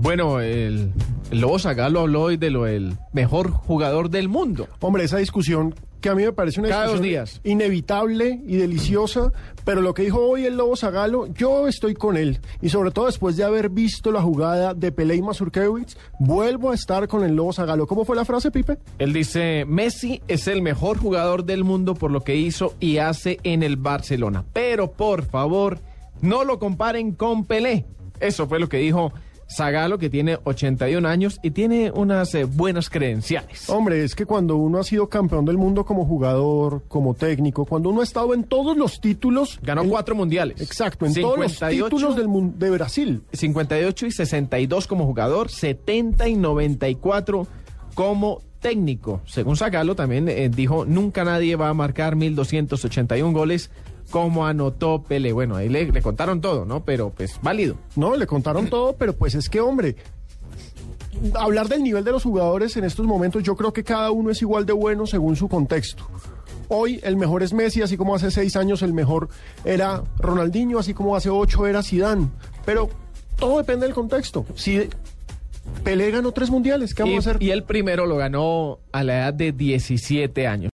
Bueno, el, el Lobo Zagalo habló hoy de lo del mejor jugador del mundo. Hombre, esa discusión que a mí me parece una Cada dos discusión días. inevitable y deliciosa, pero lo que dijo hoy el Lobo Zagalo, yo estoy con él. Y sobre todo después de haber visto la jugada de Pelé y Mazurkiewicz, vuelvo a estar con el Lobo Zagalo. ¿Cómo fue la frase, Pipe? Él dice, Messi es el mejor jugador del mundo por lo que hizo y hace en el Barcelona. Pero por favor, no lo comparen con Pelé. Eso fue lo que dijo Zagalo, que tiene 81 años y tiene unas eh, buenas credenciales. Hombre, es que cuando uno ha sido campeón del mundo como jugador, como técnico, cuando uno ha estado en todos los títulos... Ganó en- cuatro mundiales. Exacto, en todos los 58, títulos del de Brasil. 58 y 62 como jugador, 70 y 94 como técnico. Según Zagalo también eh, dijo, nunca nadie va a marcar 1281 goles como anotó Pele. Bueno, ahí le, le contaron todo, ¿no? Pero pues válido. No, le contaron todo, pero pues es que, hombre, hablar del nivel de los jugadores en estos momentos, yo creo que cada uno es igual de bueno según su contexto. Hoy el mejor es Messi, así como hace seis años el mejor era Ronaldinho, así como hace ocho era Zidane. Pero todo depende del contexto. Si Pelé ganó tres mundiales, ¿qué vamos Y, a hacer? y el primero lo ganó a la edad de 17 años.